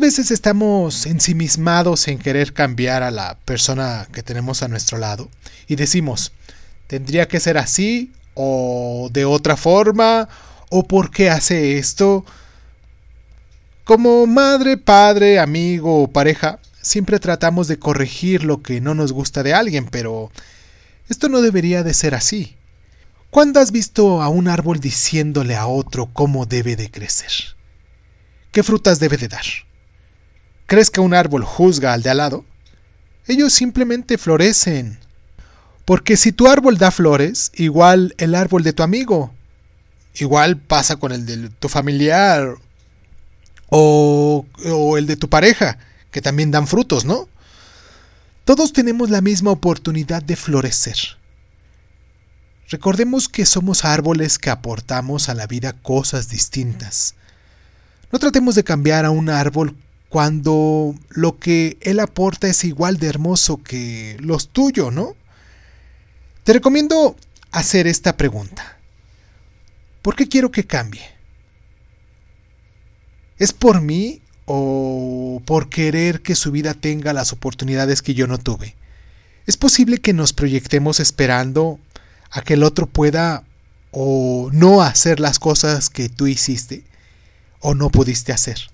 veces estamos ensimismados en querer cambiar a la persona que tenemos a nuestro lado y decimos, tendría que ser así o de otra forma o por qué hace esto. Como madre, padre, amigo o pareja, siempre tratamos de corregir lo que no nos gusta de alguien, pero esto no debería de ser así. ¿Cuándo has visto a un árbol diciéndole a otro cómo debe de crecer? ¿Qué frutas debe de dar? ¿Crees que un árbol juzga al de al lado? Ellos simplemente florecen. Porque si tu árbol da flores, igual el árbol de tu amigo, igual pasa con el de tu familiar o, o el de tu pareja, que también dan frutos, ¿no? Todos tenemos la misma oportunidad de florecer. Recordemos que somos árboles que aportamos a la vida cosas distintas. No tratemos de cambiar a un árbol cuando lo que él aporta es igual de hermoso que los tuyos, ¿no? Te recomiendo hacer esta pregunta. ¿Por qué quiero que cambie? ¿Es por mí o por querer que su vida tenga las oportunidades que yo no tuve? Es posible que nos proyectemos esperando a que el otro pueda o no hacer las cosas que tú hiciste o no pudiste hacer.